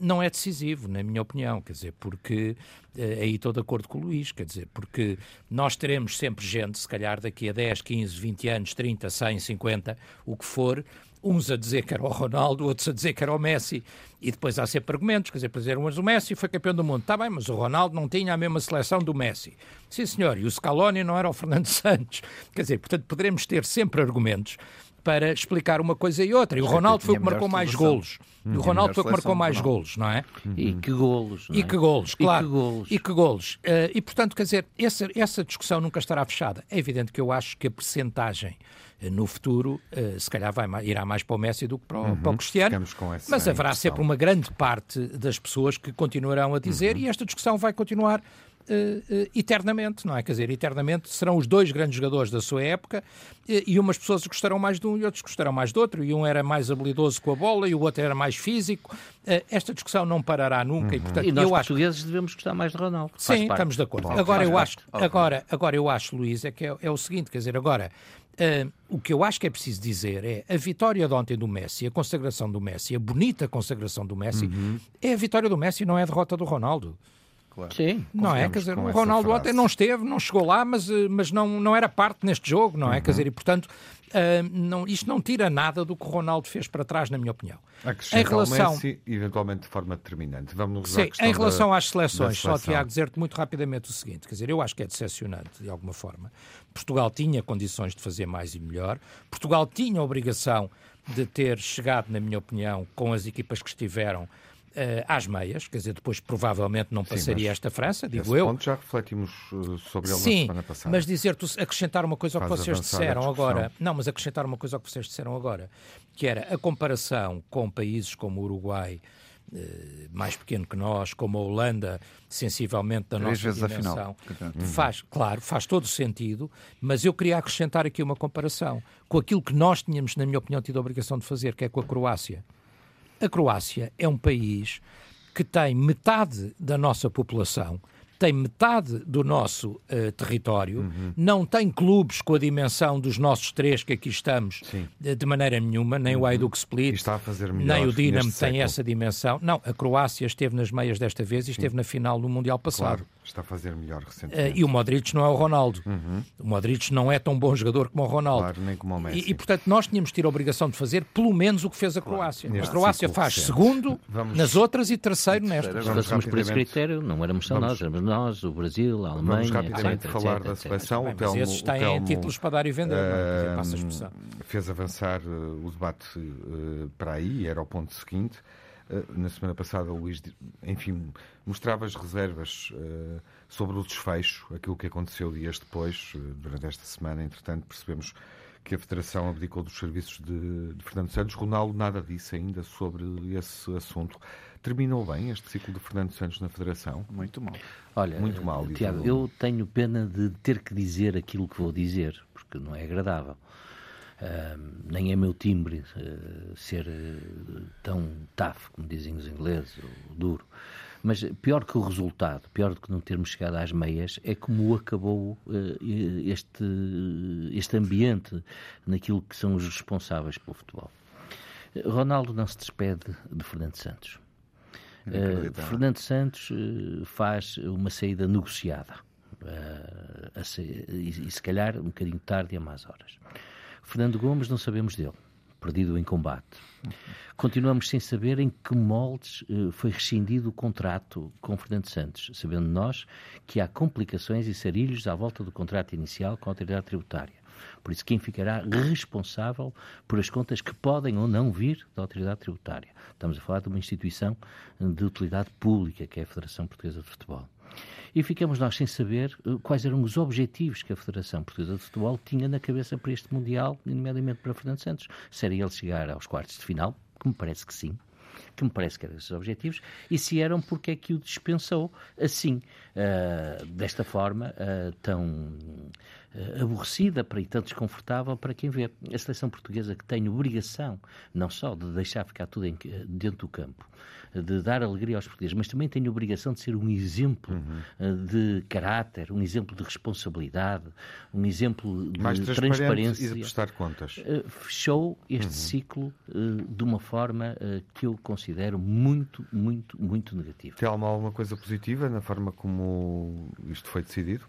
Não é decisivo, na minha opinião, quer dizer, porque eh, aí estou de acordo com o Luís, quer dizer, porque nós teremos sempre gente, se calhar daqui a 10, 15, 20 anos, 30, 100, 50, o que for, uns a dizer que era o Ronaldo, outros a dizer que era o Messi, e depois há sempre argumentos, quer dizer, para dizer, mas o Messi foi campeão do mundo, está bem, mas o Ronaldo não tinha a mesma seleção do Messi. Sim, senhor, e o Scaloni não era o Fernando Santos. Quer dizer, portanto, poderemos ter sempre argumentos para explicar uma coisa e outra. E o Certo, Ronaldo foi o que marcou mais golos. E o Tinha Ronaldo foi o que marcou mais golos, não é? E que golos. não E é? que golos, E claro. que golos. E que golos. Eh, e, portanto, quer dizer, essa, essa discussão nunca estará fechada. É evidente que eu acho que a percentagem eh, no futuro, eh, se calhar, vai, irá mais para o Messi do que para o, para o Cristiano. Ficamos com essa Mas haverá impressão. sempre uma grande parte das pessoas que continuarão a dizer, e esta discussão vai continuar eh, eternamente, não é? Quer dizer, eternamente serão os dois grandes jogadores da sua época eh, e umas pessoas gostarão mais de um e outros gostarão mais do outro, e um era mais habilidoso com a bola e o outro era mais físico. Esta discussão não parará nunca e, portanto, E nós, eu acho portugueses, devemos gostar mais de Ronaldo. Sim, estamos de acordo. Claro, agora, eu acho, agora, agora eu acho, Luís, é que é, é o seguinte, quer dizer, agora, eh, o que eu acho que é preciso dizer é a vitória de ontem do Messi, a consagração do Messi, a bonita consagração do Messi, Uhum. é a vitória do Messi, não é a derrota do Ronaldo. Claro. Sim. Não é? Quer dizer, o Ronaldo frase. ontem não esteve, não chegou lá, mas, eh, mas não, não era parte neste jogo, não é? Uhum. Quer dizer, e portanto, eh, não, isto não tira nada do que o Ronaldo fez para trás, na minha opinião. Em relação- ao Messi, eventualmente de forma determinante. Vamos Sim, em relação da- às seleções, só. Tiago dizer-te muito rapidamente o seguinte: quer dizer, eu acho que é decepcionante de alguma forma. Portugal tinha condições de fazer mais e melhor. Portugal tinha a obrigação de ter chegado, na minha opinião, com as equipas que estiveram às meias, quer dizer, depois provavelmente não passaria mas esta França, digo Esse eu. ponto já refletimos uh, sobre ele na Sim, semana passada. mas dizer-te, acrescentar uma coisa ao que vocês disseram agora. Não, mas acrescentar uma coisa ao que vocês disseram agora, que era a comparação com países como o Uruguai, eh, mais pequeno que nós, como a Holanda, sensivelmente da Três nossa dimensão. Campeonato. Faz, claro, faz todo o sentido, mas eu queria acrescentar aqui uma comparação com aquilo que nós tínhamos, na minha opinião, tido a obrigação de fazer, que é com a Croácia. A Croácia é um país que tem metade da nossa população, tem metade do nosso eh, território, Uhum. não tem clubes com a dimensão dos nossos três que aqui estamos Sim. eh, de maneira nenhuma, nem o Hajduk Split, Uhum. Está a fazer melhor nem o Dinamo tem século. essa dimensão. Não, a Croácia esteve nas meias desta vez e esteve na final do Mundial passado. Claro, está a fazer melhor recentemente. e o Modric não é o Ronaldo. O Modric não é tão bom jogador como o Ronaldo. Claro, nem como o Messi. E, e, portanto, nós tínhamos de ter a obrigação de fazer pelo menos o que fez a Croácia. a Croácia faz recente. segundo Vamos- nas outras e terceiro nestas. terceiro Se fôssemos por esse critério, não éramos só Vamos- nós, éramos nós, o Brasil, a Alemanha, Vamos rapidamente etc, falar etc, da seleção. Bem, o mas esses o têm Telmo, títulos para dar e vender, dizer, passa a expressão. Ahm, fez avançar eh, o debate eh, para aí, era o ponto seguinte. na semana passada, Luís, enfim, mostravas reservas sobre o desfecho, aquilo que aconteceu dias depois, durante esta semana. Entretanto, percebemos que a Federação abdicou dos serviços de, de Fernando Santos. Ronaldo nada disse ainda sobre esse assunto. Terminou bem este ciclo de Fernando Santos na Federação? Muito mal. Olha, Muito mal, Tiago, eu tenho pena de ter que dizer aquilo que vou dizer, porque não é agradável. Uh, nem é meu timbre uh, ser uh, tão tough, como dizem os ingleses, ou duro. Mas pior que o resultado, pior do que não termos chegado às meias, é como acabou este, este ambiente naquilo que são os responsáveis pelo futebol. Ronaldo não se despede de Fernando Santos. Fernando Santos faz uma saída negociada. e, e se calhar um bocadinho tarde e a más horas. Fernando Gomes não sabemos dele, perdido em combate. Continuamos sem saber em que moldes uh, foi rescindido o contrato com Fernando Santos, sabendo nós que há complicações e sarilhos à volta do contrato inicial com a autoridade tributária. Por isso, quem ficará responsável por as contas que podem ou não vir da autoridade tributária? Estamos a falar de uma instituição de utilidade pública, que é a Federação Portuguesa de Futebol. E ficamos nós sem saber eh, quais eram os objetivos que a Federação Portuguesa de Futebol tinha na cabeça para este Mundial, nomeadamente para Fernando Santos. Se era ele chegar aos quartos de final, que me parece que sim, que me parece que eram esses objetivos, e se eram porque é que o dispensou? Assim, uh, desta forma, uh, tão aborrecida para, e tão desconfortável para quem vê. A seleção portuguesa que tem obrigação, não só de deixar ficar tudo em, dentro do campo, de dar alegria aos portugueses, mas também tem obrigação de ser um exemplo uhum. de caráter, um exemplo de responsabilidade, um exemplo de Mais transparência. E de prestar contas. Fechou este uhum. ciclo de uma forma que eu considero muito, muito, muito negativa. Tem alguma coisa positiva na forma como isto foi decidido?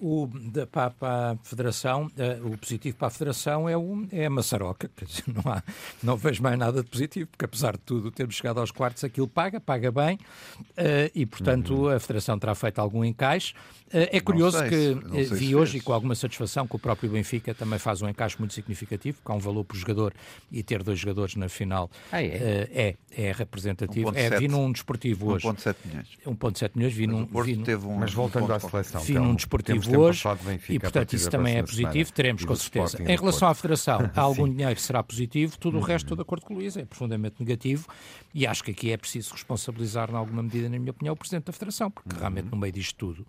O, da, para, para, a Federação, uh, o positivo para a Federação é, o, é a maçaroca. Quer dizer, não, há, não vejo mais nada de positivo, porque apesar de tudo, termos chegado aos quartos, aquilo paga, paga bem, uh, e portanto uhum. a Federação terá feito algum encaixe. Uh, é curioso que vi hoje, e com alguma satisfação, que o próprio Benfica também faz um encaixe muito significativo, que há um valor por jogador e ter dois jogadores na final ah, é? é, é representativo. é, vi num desportivo hoje. 1,7 milhões. 1,7 milhões, vi num. Vi num um, mas voltando à seleção, vi num desportivo hoje. e, portanto, isso também é positivo, teremos com certeza. Em relação à Federação, há algum dinheiro que será positivo, tudo o uhum. resto, estou de acordo com o Luís, é profundamente negativo e acho que aqui é preciso responsabilizar, em alguma medida, na minha opinião, o Presidente da Federação, porque uhum. realmente, no meio disto tudo,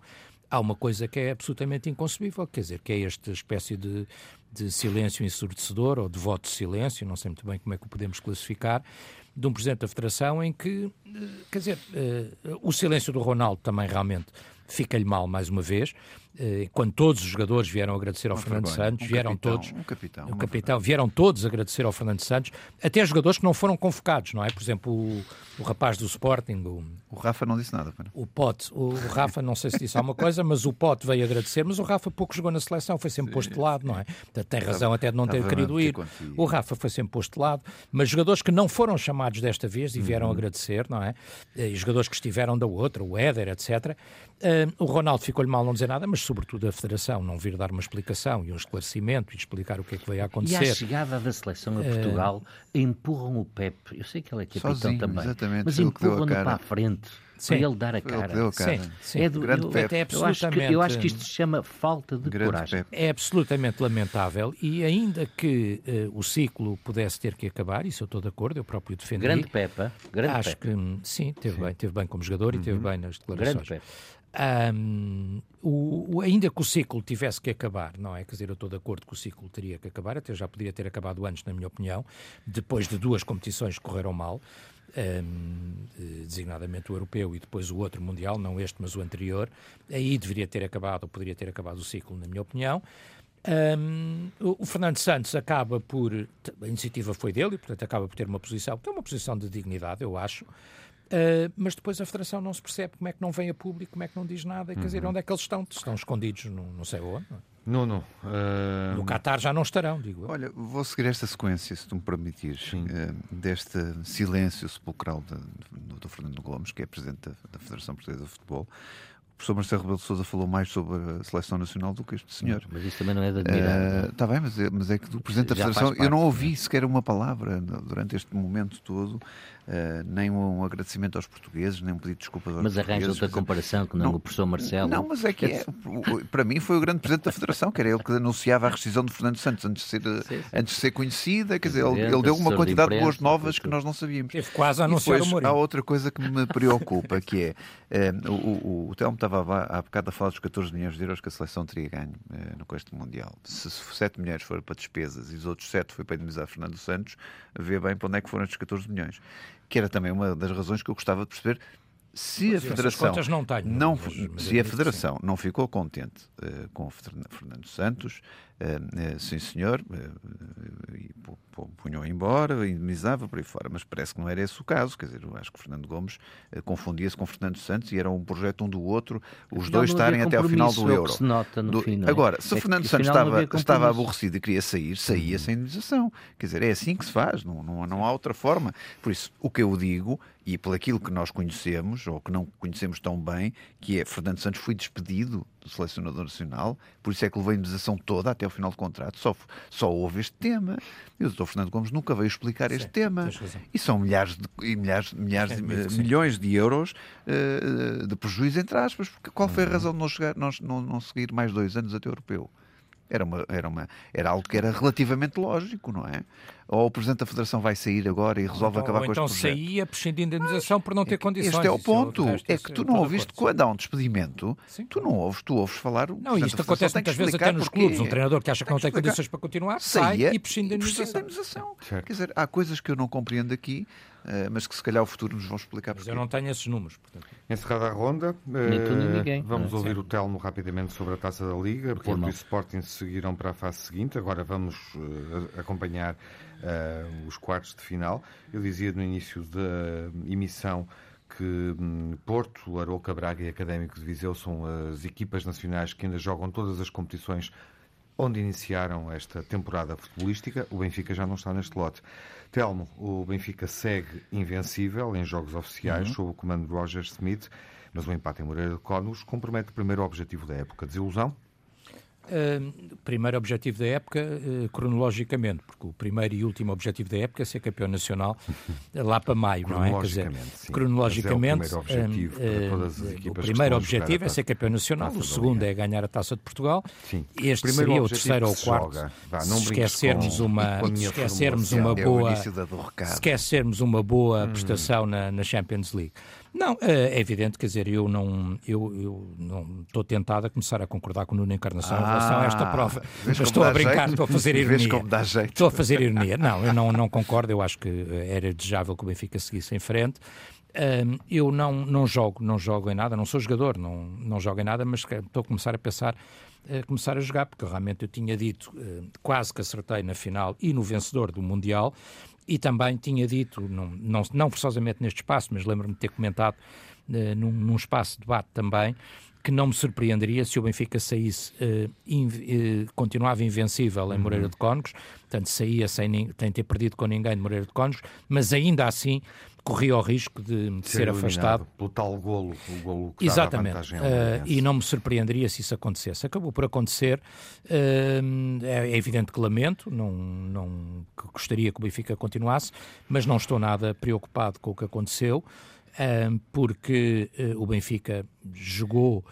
há uma coisa que é absolutamente inconcebível, quer dizer, que é esta espécie de, de silêncio ensurdecedor ou de voto de silêncio, não sei muito bem como é que o podemos classificar, de um Presidente da Federação em que, eh, quer dizer, uh, o silêncio do Ronaldo também realmente fica-lhe mal mais uma vez. Eh, quando todos os jogadores vieram agradecer ao Fernando Santos, um vieram capitão, todos, um capitão, o capitão, vieram todos agradecer ao Fernando Santos, até jogadores que não foram convocados, não é? Por exemplo, o, o rapaz do Sporting, o, o Rafa não disse nada. O Pote, o, o, Rafa não sei se disse alguma coisa, mas o Pote veio agradecer, mas o Rafa pouco jogou na seleção, foi sempre Sim. posto de lado, não é? Tem razão até de não ter querido ir. O Rafa foi sempre posto de lado, mas jogadores que não foram chamados desta vez e vieram uhum. agradecer, não é? E jogadores que estiveram da outra, o Éder, etc. Uh, o Ronaldo ficou-lhe mal não dizer nada, mas sobretudo a Federação não vir dar uma explicação e um esclarecimento e explicar o que é que veio a acontecer. E à chegada da seleção a Portugal, uh, empurram o Pep, eu sei que ele é capitão sozinho, também, mas empurram-no para a frente. Sim. Para ele dar a cara. Ele cara. Sim, sim. É do, eu, é eu, acho que, eu acho que isto se chama falta de Grande coragem. Pepe. É absolutamente lamentável e ainda que uh, o ciclo pudesse ter que acabar, isso eu estou de acordo, eu próprio defendi. Grande Pepa. Grande acho Pepe. que sim, teve sim. bem, teve bem como jogador uhum. e teve bem nas declarações. Grande Pepe. Um, o, o, ainda que o ciclo tivesse que acabar, não é? Quer dizer, eu estou de acordo que o ciclo teria que acabar, até já poderia ter acabado antes, na minha opinião, depois de duas competições que correram mal, um, designadamente o europeu e depois o outro mundial, não este, mas o anterior. Aí deveria ter acabado, ou poderia ter acabado o ciclo, na minha opinião. Um, o Fernando Santos acaba por. A iniciativa foi dele e, portanto, acaba por ter uma posição, que é uma posição de dignidade, eu acho. Uh, mas depois a Federação não se percebe como é que não vem a público, como é que não diz nada, quer dizer, uhum. onde é que eles estão? Estão escondidos, não, não sei onde. Não, não. Uh... No Qatar já não estarão, digo eu. Olha, vou seguir esta sequência, se tu me permitires, uh, deste silêncio sepulcral de, do, do, Fernando Gomes, que é Presidente da, da Federação Portuguesa de Futebol. O professor Marcelo Rebelo de Sousa falou mais sobre a seleção nacional do que este senhor. Mas isso também não é de admirar. Está uh, bem, mas é, mas é que do Presidente da Federação eu não ouvi é? sequer uma palavra durante este momento todo Uh, nem um agradecimento aos portugueses, nem um pedido de desculpa aos mas portugueses. Mas arranja outra comparação que não, não, o professor Marcelo. Não, mas é que é, para mim foi o grande presidente da Federação, que era ele que anunciava a rescisão de Fernando Santos antes de ser, sim, sim. Antes de ser conhecida. Quer dizer, ele, ele deu uma quantidade de, boas novas que nós não sabíamos. Teve quase a anunciar depois, o Há outra coisa que me preocupa, que é uh, o, o, o Telmo estava há bocado a falar dos 14 milhões de euros que a seleção teria ganho uh, no Coste Mundial. Se, se 7 milhões foram para despesas e os outros 7 foi para indemnizar Fernando Santos, vê bem para onde é que foram estes 14 milhões que era também uma das razões que eu gostava de perceber se a Federação não, tenho, não mas, mas se a Federação não ficou contente uh, com o Fernando Santos, sim senhor, e punham embora, indemnizava por aí fora, mas parece que não era esse o caso, quer dizer, eu acho que Fernando Gomes confundia-se com Fernando Santos e era um projeto um do outro, os dois estarem até ao final do Euro. Se nota no do... fim, é? Agora, se é Fernando Santos estava, estava aborrecido e queria sair, saía sem indemnização. Quer dizer, é assim que se faz, não, não, não há outra forma. Por isso, o que eu digo e por aquilo que nós conhecemos, ou que não conhecemos tão bem, que é Fernando Santos foi despedido do selecionador nacional, por isso é que levou a indemnização toda até o final do contrato. Só, só houve este tema. E o doutor Fernando Gomes nunca veio explicar este tema. E são milhares de, e milhares, milhares de, milhões de euros uh, de prejuízo, entre aspas. Porque qual foi a razão de não, chegar, não, não, não seguir mais dois anos até o europeu? Era, uma, era, uma, era algo que era relativamente lógico, não é? Ou o Presidente da Federação vai sair agora e resolve então, acabar com então este projeto? Então saía prescindindo de indenização por não ter condições. Este é o ponto. É, é que tu não ouviste quando há um despedimento, Sim. tu não ouves, tu ouves falar... Não, isto acontece muitas vezes até nos clubes. Um treinador que acha que, não tem condições para continuar, sai e prescinde de indenização. Quer dizer, há coisas que eu não compreendo aqui eh, mas que se calhar o futuro nos vão explicar Mas eu não tenho esses números. Portanto. Encerrada a ronda, ninguém. vamos ah, ouvir certo. o Telmo rapidamente sobre a Taça da Liga. Porque Porto e Sporting seguiram para a fase seguinte. Agora vamos uh, acompanhar uh, os quartos de final. Eu dizia no início da emissão que hum, Porto, Aroca, Braga e Académico de Viseu são as equipas nacionais que ainda jogam todas as competições onde iniciaram esta temporada futebolística. O Benfica já não está neste lote. Telmo, o Benfica segue invencível em jogos oficiais, uhum. sob o comando de Roger Smith, mas o empate em Moreira de Cónus compromete o primeiro objetivo da época. Desilusão? Uh, primeiro objetivo da época, uh, cronologicamente, porque o primeiro e último objetivo da época é ser campeão nacional lá para maio, não é? Quer dizer, sim. cronologicamente, é o primeiro objetivo, uh, o primeiro objetivo é ser campeão nacional, o segundo é ganhar a taça de Portugal. Sim. Este seria o terceiro ou o quarto. Vá, se esquecermos com, uma, se esquecermos uma boa, é esquecermos uma boa hum. prestação na, na Champions League. Não, é, é evidente, quer dizer, eu não eu, eu não estou tentado a começar a concordar com o Nuno Encarnação ah, em relação a esta prova. Mas estou a brincar, jeito. estou a fazer ironia. Estou a fazer ironia. Não, eu não, não concordo, eu acho que era desejável que o Benfica seguisse em frente. Um, eu não, não jogo, não jogo em nada, não sou jogador, não, não jogo em nada, mas estou a começar a pensar a começar a jogar, porque realmente eu tinha dito, uh, quase que acertei na final e no vencedor do Mundial, e também tinha dito, não, não, não forçosamente neste espaço, mas lembro-me de ter comentado uh, num, num, espaço de debate também, que não me surpreenderia se o Benfica saísse, uh, in, uh, continuava invencível em Moreira uhum. de Cónegos, portanto saía sem, sem ter perdido com ninguém de Moreira de Cónegos, mas ainda assim corria o risco de, de ser, ser afastado. Pelo tal golo, o golo que Exatamente. Uh, e não me surpreenderia se isso acontecesse. Acabou por acontecer. Uh, é, é, evidente que lamento, não, não que gostaria que o Benfica continuasse, mas não estou nada preocupado com o que aconteceu, uh, porque o Benfica jogou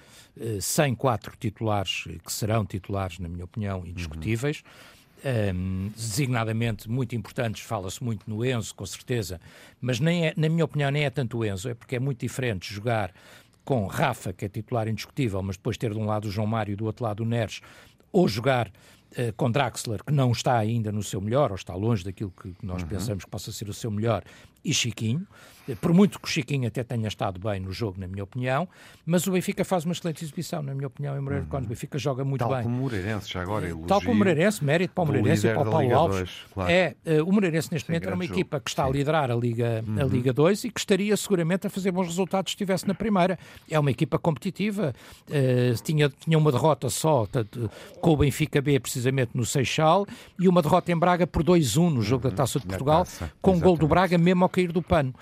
sem quatro titulares, que serão titulares, na minha opinião, indiscutíveis. Uhum um, designadamente muito importantes, fala-se muito no Enzo, com certeza, mas nem é, na minha opinião nem é tanto o Enzo, é porque é muito diferente jogar com Rafa, que é titular indiscutível, mas depois ter de um lado o João Mário e do outro lado o Neres, ou jogar uh, com Draxler, que não está ainda no seu melhor, ou está longe daquilo que nós uhum. pensamos que possa ser o seu melhor, e Chiquinho. Por muito que o Chiquinho até tenha estado bem no jogo, na minha opinião, mas o Benfica faz uma excelente exibição, na minha opinião, em Moreira Cónegos. O Benfica joga muito Tal bem. Tal como o Moreirense, já agora elogio. Tal como o Moreirense, mérito para o Moreirense e para o Paulo Alves. 2, claro. É, uh, o Moreirense neste Sem momento era uma jogo. equipa que está Sim. a liderar a Liga, uhum. a Liga 2 e que estaria seguramente a fazer bons resultados se estivesse na primeira. É uma equipa competitiva, uh, tinha, tinha uma derrota só com o Benfica B, precisamente no Seixal, e uma derrota em Braga por 2-1 no jogo uhum. da Taça de Portugal, taça. com o um gol do Braga mesmo ao cair do pano.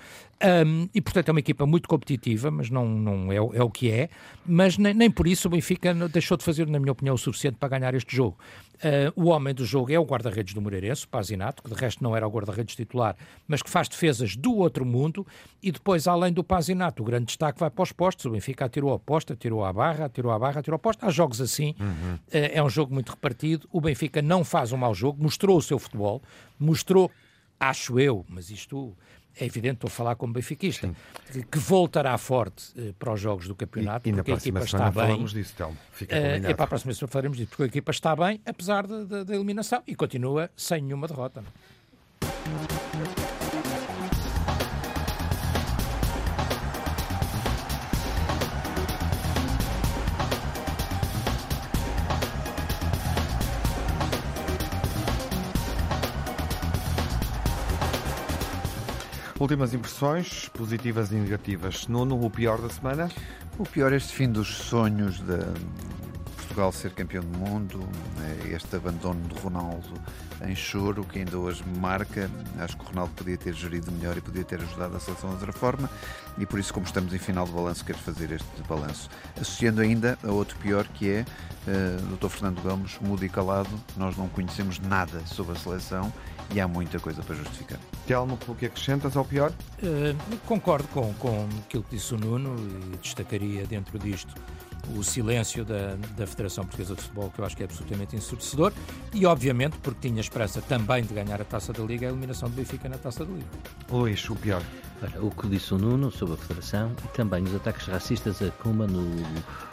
Um, e, portanto, é uma equipa muito competitiva, mas não, não é, é o que é. Mas nem, nem, por isso o Benfica deixou de fazer, na minha opinião, o suficiente para ganhar este jogo. Uh, o homem do jogo é o guarda-redes do Moreirense, o Pazinato, que de resto não era o guarda-redes titular, mas que faz defesas do outro mundo. E depois, além do Pazinato, o grande destaque vai para os postos. O Benfica atirou a posta, atirou a barra, atirou a barra, atirou a posta. Há jogos assim. Uhum. Uh, é um jogo muito repartido. O Benfica não faz um mau jogo, mostrou o seu futebol, mostrou, acho eu, mas isto é evidente, estou a falar como benfiquista, que, que, voltará forte eh, para os jogos do campeonato, e, e porque a equipa está bem. Falamos disso, Telmo. Fica eh, é para a próxima semana falaremos disso, porque a equipa está bem, apesar da eliminação, e continua sem nenhuma derrota. Últimas impressões, positivas e negativas. Nuno, o pior da semana? O pior é este fim dos sonhos de Portugal ser campeão do mundo, né, este abandono de Ronaldo em choro, que ainda hoje marca. Acho que o Ronaldo podia ter gerido melhor e podia ter ajudado a seleção de outra forma, e por isso, como estamos em final de balanço, quero fazer este balanço. Associando ainda a outro pior, que é uh, Dr. Fernando Gomes, mudo e calado, nós não conhecemos nada sobre a seleção e há muita coisa para justificar. Telmo, pelo que acrescentas ao pior? Uh, concordo com, com aquilo que disse o Nuno e destacaria dentro disto o silêncio da, da Federação Portuguesa de Futebol, que eu acho que é absolutamente ensurdecedor, e obviamente, porque tinha esperança também de ganhar a taça da Liga, a eliminação do Benfica na taça da Liga. Luís, o pior. o que disse o Nuno sobre a Federação e também os ataques racistas a Kuma, no,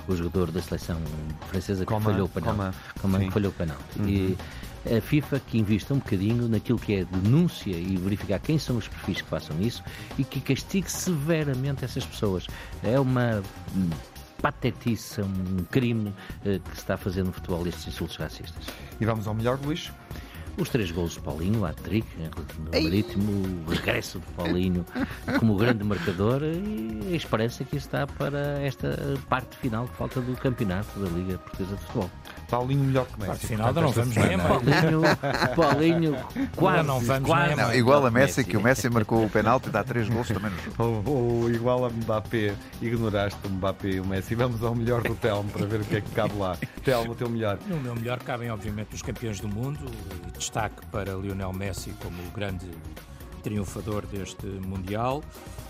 o jogador da seleção francesa que Coma, falhou o penal. Coma, Coma que falhou o penal. Uhum. E, a FIFA que invista um bocadinho naquilo que é denúncia e verificar quem são os perfis que façam isso e que castigue severamente essas pessoas. É uma hum, patetice, um crime uh, que se está a fazer no futebol estes insultos racistas. E vamos ao melhor, Luís? Os três gols de Paulinho, a trick, no Marítimo, o regresso de Paulinho como grande marcador e a esperança que está para esta parte final que falta do campeonato da Liga Portuguesa de Futebol. Paulinho melhor que Messi. Afinal, não vamos nem Paulinho, Paulinho quase, não vamos quase. Não, igual a Messi, que o Messi marcou o penalti e dá três gols também no jogo. Ou, ou igual a Mbappé, ignoraste o Mbappé e o Messi. Vamos ao melhor do Telmo para ver o que é que cabe lá. Telmo, o teu melhor. No meu melhor cabem, obviamente, os campeões do mundo. Destaque para Lionel Messi como o grande triunfador deste Mundial.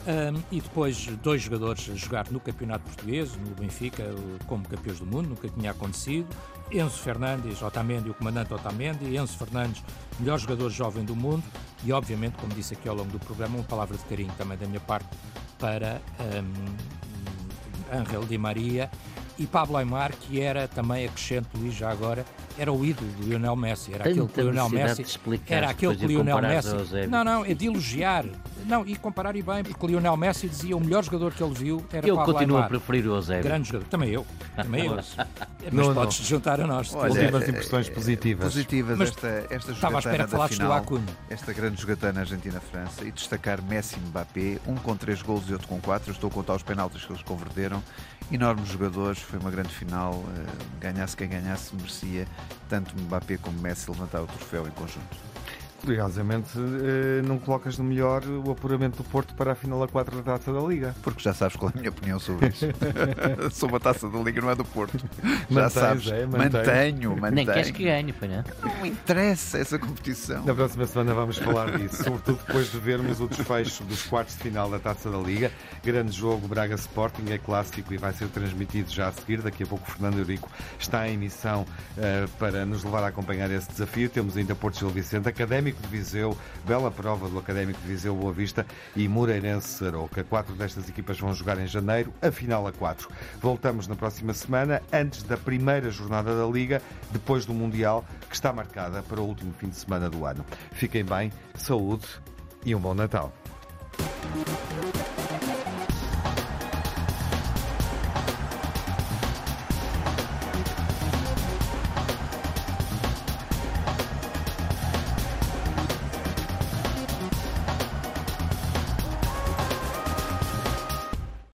Um, e depois dois jogadores a jogar no Campeonato Português, no Benfica, como campeões do mundo, nunca tinha acontecido. Enzo Fernandes, Otamendi, o comandante Otamendi, Enzo Fernandes, melhor jogador jovem do mundo. E, obviamente, como disse aqui ao longo do programa, uma palavra de carinho também da minha parte para um, Angel Di Maria e Pablo Aymar, que era também acrescente, Luís, já agora, era o ídolo do Lionel Messi. Era aquele que Lionel Messi. Era aquele que Lionel Messi. Não, não, é de elogiar. Não, e comparar e bem, porque Lionel Messi dizia o melhor jogador que ele viu era eu Pablo continuo Aymar. a preferir o Eusébio. Grande jogador. Também eu. Também eu. Mas não, podes não. juntar a nós. Olha, Últimas impressões positivas. Positivas. Mas esta, esta estava à espera que falasses do Acunha. Esta grande jogatana Argentina-França e destacar Messi e Mbappé, um com três golos e outro com quatro. estou a contar os penaltis que eles converteram. Enormes jogadores, foi uma grande final. Eh, ganhasse quem ganhasse, merecia tanto Mbappé como Messi levantar o troféu em conjunto. Curiosamente, eh, não colocas no melhor o apuramento do Porto para a final a 4 da Taça da Liga. Porque já sabes qual é a minha opinião sobre isso. sobre a Taça da Liga, não é do Porto. Já mantens, sabes. É, mantenho, mantenho. Nem queres que ganhe, foi não? Não interessa essa competição. Na próxima semana vamos falar disso, sobretudo depois de vermos o desfecho dos quartos de final da Taça da Liga. Grande jogo, Braga Sporting, é clássico e vai ser transmitido já a seguir. Daqui a pouco o Fernando Eurico está em emissão uh, para nos levar a acompanhar esse desafio. Temos ainda Porto Gil Vicente, Académico Académico de Viseu, bela prova do Académico de Viseu Boa Vista e Moreirense Sarouca. Quatro destas equipas vão jogar em janeiro, a final a quatro. Voltamos na próxima semana, antes da primeira jornada da Liga, depois do Mundial, que está marcada para o último fim de semana do ano. Fiquem bem, saúde e um bom Natal.